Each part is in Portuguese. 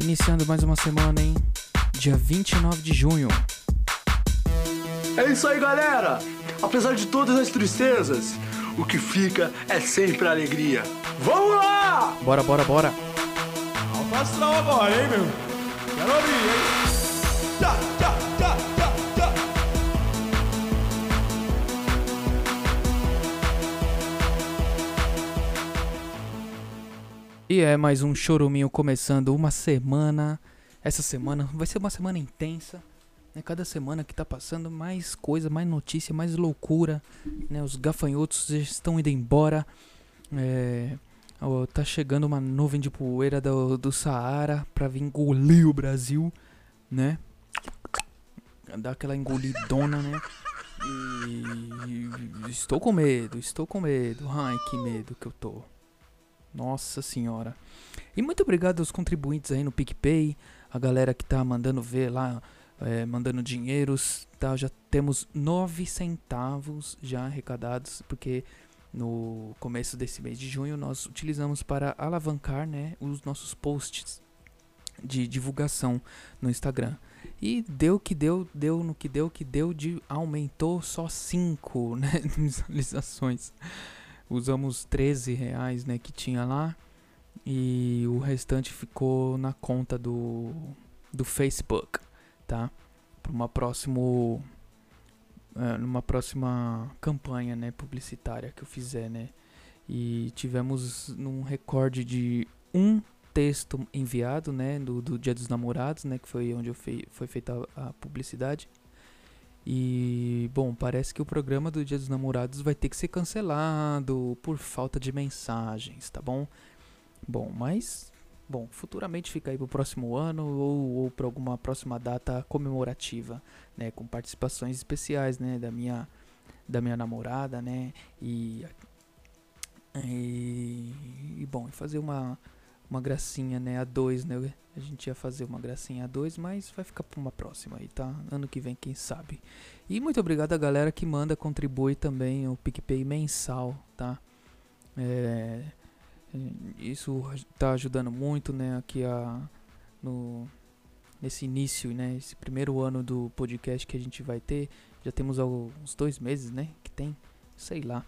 Iniciando mais uma semana, hein? Dia 29 de junho. É isso aí, galera! Apesar de todas as tristezas, o que fica é sempre a alegria. Vamos lá! Bora, bora, bora. Astral agora, hein, meu? Quero ouvir, hein? E é mais um choruminho começando uma semana. Essa semana vai ser uma semana intensa. Né? Cada semana que tá passando, mais coisa, mais notícia, mais loucura. Né? Os gafanhotos já estão indo embora. É, ó, tá chegando uma nuvem de poeira do, do Saara pra vir engolir o Brasil, né? Dar aquela engolidona, né? E estou com medo, estou com medo. Ai, que medo que eu tô. Nossa senhora. E muito obrigado aos contribuintes aí no PicPay, a galera que tá mandando ver lá, é, mandando dinheiros, tá? Já temos 9 centavos já arrecadados, porque no começo desse mês de junho nós utilizamos para alavancar, né, os nossos posts de divulgação no Instagram. E deu que deu, deu no que deu que deu de aumentou só 5, né, visualizações usamos 13 reais né, que tinha lá e o restante ficou na conta do, do Facebook, tá? Para uma próximo é, numa próxima campanha, né, publicitária que eu fizer, né? E tivemos um recorde de um texto enviado, né, do, do Dia dos Namorados, né, que foi onde eu fei, foi feita a, a publicidade. E, bom, parece que o programa do Dia dos Namorados vai ter que ser cancelado por falta de mensagens, tá bom? Bom, mas, bom, futuramente fica aí pro próximo ano ou, ou para alguma próxima data comemorativa, né? Com participações especiais, né? Da minha, da minha namorada, né? E, e, e bom, fazer uma, uma gracinha, né? A dois, né? A gente ia fazer uma gracinha a dois, mas vai ficar pra uma próxima aí, tá? Ano que vem, quem sabe. E muito obrigado a galera que manda, contribui também o PicPay mensal, tá? É, isso tá ajudando muito, né? Aqui a, no, nesse início, né? Esse primeiro ano do podcast que a gente vai ter. Já temos uns dois meses, né? Que tem, sei lá.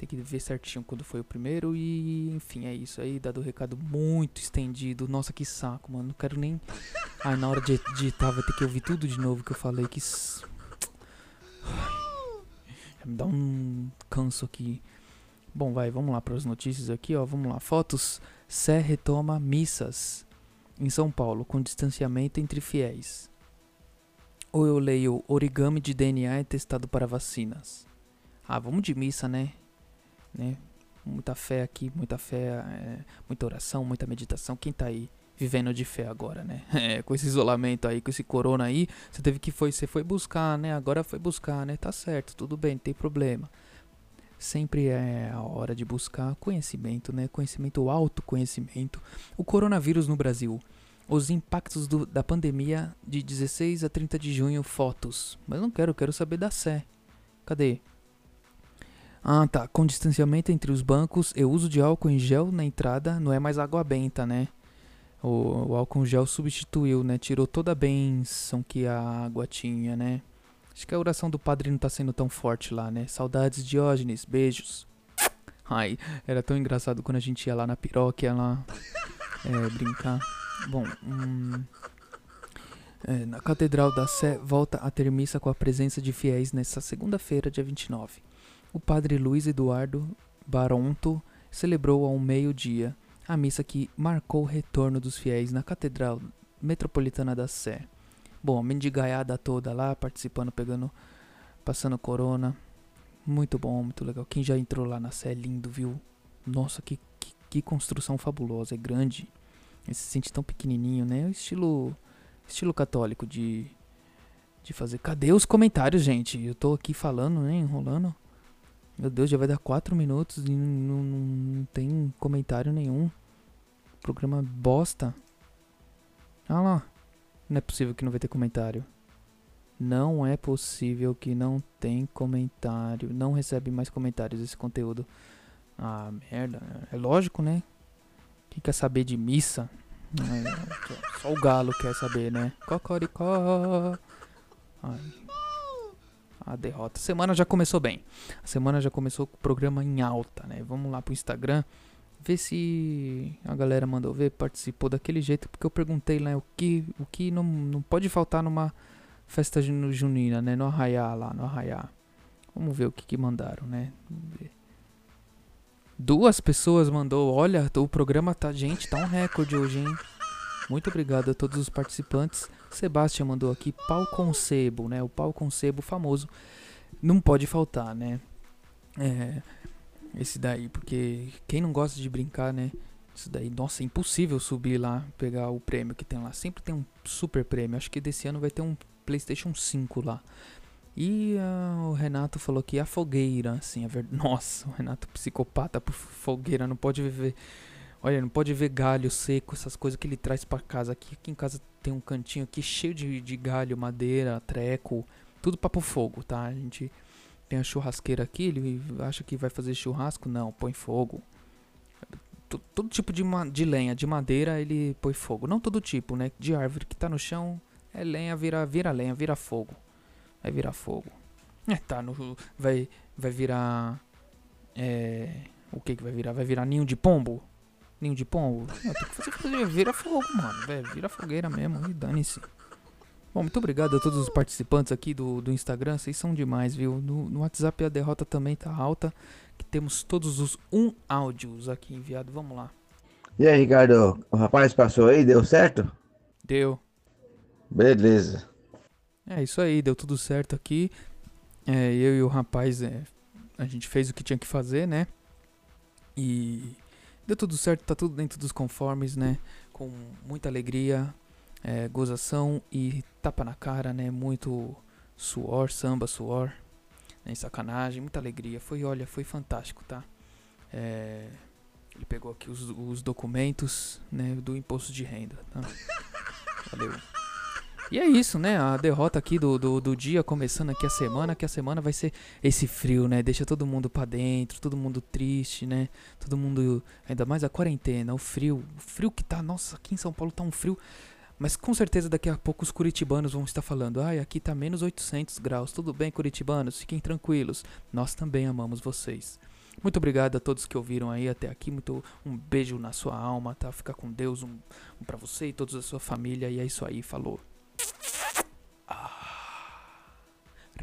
Tem que ver certinho quando foi o primeiro e enfim, é isso aí, dado o recado muito estendido. Nossa, que saco, mano. Não quero nem. Ai, na hora de editar vai ter que ouvir tudo de novo que eu falei que Já me dá um canso aqui. Bom, vai, vamos lá para as notícias aqui, ó. Vamos lá. Fotos. Sé retoma missas em São Paulo com distanciamento entre fiéis. Ou eu leio origami de DNA é testado para vacinas. Ah, vamos de missa, né? Né? Muita fé aqui, muita fé, é, muita oração, muita meditação. Quem tá aí vivendo de fé agora, né? É, com esse isolamento aí, com esse corona aí, você teve que foi, você foi buscar, né? Agora foi buscar, né? Tá certo, tudo bem, não tem problema. Sempre é a hora de buscar conhecimento, né? Conhecimento, autoconhecimento. O coronavírus no Brasil. Os impactos do- da pandemia de 16 a 30 de junho, fotos. Mas não quero, quero saber da Sé. Cadê? Ah, tá. Com distanciamento entre os bancos e uso de álcool em gel na entrada, não é mais água benta, né? O, o álcool em gel substituiu, né? Tirou toda a benção que a água tinha, né? Acho que a oração do padre não tá sendo tão forte lá, né? Saudades, Diógenes. Beijos. Ai, era tão engraçado quando a gente ia lá na piroca, lá é, brincar. Bom, hum, é, na Catedral da Sé volta a ter missa com a presença de fiéis nesta segunda-feira, dia 29. O padre Luiz Eduardo Baronto celebrou ao meio-dia a missa que marcou o retorno dos fiéis na Catedral Metropolitana da Sé. Bom, a mendigaiada toda lá, participando, pegando, passando corona. Muito bom, muito legal. Quem já entrou lá na Sé é lindo, viu? Nossa, que, que, que construção fabulosa, é grande. Ele se sente tão pequenininho, né? O estilo, estilo católico de, de fazer. Cadê os comentários, gente? Eu tô aqui falando, né? Enrolando. Meu Deus, já vai dar 4 minutos e não, não, não tem comentário nenhum. Programa bosta. Ah lá. Não é possível que não vai ter comentário. Não é possível que não tem comentário. Não recebe mais comentários esse conteúdo. Ah, merda. É lógico, né? Quem quer saber de missa? Ai, só- Só o galo quer saber, né? Cocoricó. Ai. A derrota. A semana já começou bem. A semana já começou com o programa em alta, né? Vamos lá pro Instagram. Ver se a galera mandou ver, participou daquele jeito. Porque eu perguntei lá o que, o que não, não pode faltar numa festa jun- junina, né? No arraiá lá, no arraiá. Vamos ver o que, que mandaram, né? Duas pessoas mandou. Olha, o programa tá. Gente, tá um recorde hoje, hein? Muito obrigado a todos os participantes. Sebastião mandou aqui pau com sebo, né? O pau com sebo famoso. Não pode faltar, né? É. Esse daí, porque quem não gosta de brincar, né? Isso daí, nossa, é impossível subir lá, pegar o prêmio que tem lá. Sempre tem um super prêmio. Acho que desse ano vai ter um PlayStation 5 lá. E ah, o Renato falou que a fogueira, assim, a ver... Nossa, o Renato psicopata por fogueira, não pode viver. Olha, não pode ver galho seco, essas coisas que ele traz pra casa. Aqui, aqui em casa tem um cantinho aqui cheio de, de galho, madeira, treco, tudo pra pôr fogo, tá? A gente tem a churrasqueira aqui, ele acha que vai fazer churrasco, não, põe fogo. Tu- Todo tipo de, de lenha, de madeira, ele põe fogo. Não todo tipo, né? De árvore que tá no chão, é lenha, vira, vira lenha, vira fogo. Vai virar fogo. É, tá, no, vai, vai virar. É. O que que vai virar? Vai virar ninho de pombo? Ninho de pombo? Não, tem que fazer, fazer vira fogo, mano. Vira fogueira mesmo e dane-se. Bom, muito obrigado a todos os participantes aqui do, do Instagram. Vocês são demais, viu? No, no WhatsApp a derrota também tá alta. Que temos todos os um áudios aqui enviado. Vamos lá. E aí, Ricardo, o rapaz passou aí, deu certo? Deu. Beleza. É isso aí, deu tudo certo aqui. É, eu e o rapaz, é, a gente fez o que tinha que fazer, né? E deu tudo certo, tá tudo dentro dos conformes, né? Com muita alegria, é, gozação e tapa na cara, né? Muito suor, samba, suor, né? sacanagem, muita alegria. Foi, olha, foi fantástico, tá? É, ele pegou aqui os, os documentos, né? Do imposto de renda, tá? Valeu. E é isso, né? A derrota aqui do, do, do dia, começando aqui a semana, que a semana vai ser esse frio, né? Deixa todo mundo pra dentro, todo mundo triste, né? Todo mundo, ainda mais a quarentena, o frio, o frio que tá, nossa, aqui em São Paulo tá um frio, mas com certeza daqui a pouco os curitibanos vão estar falando, ai, aqui tá menos 800 graus, tudo bem, curitibanos, fiquem tranquilos, nós também amamos vocês. Muito obrigado a todos que ouviram aí até aqui, muito um beijo na sua alma, tá? Fica com Deus, um, um para você e toda a sua família, e é isso aí, falou.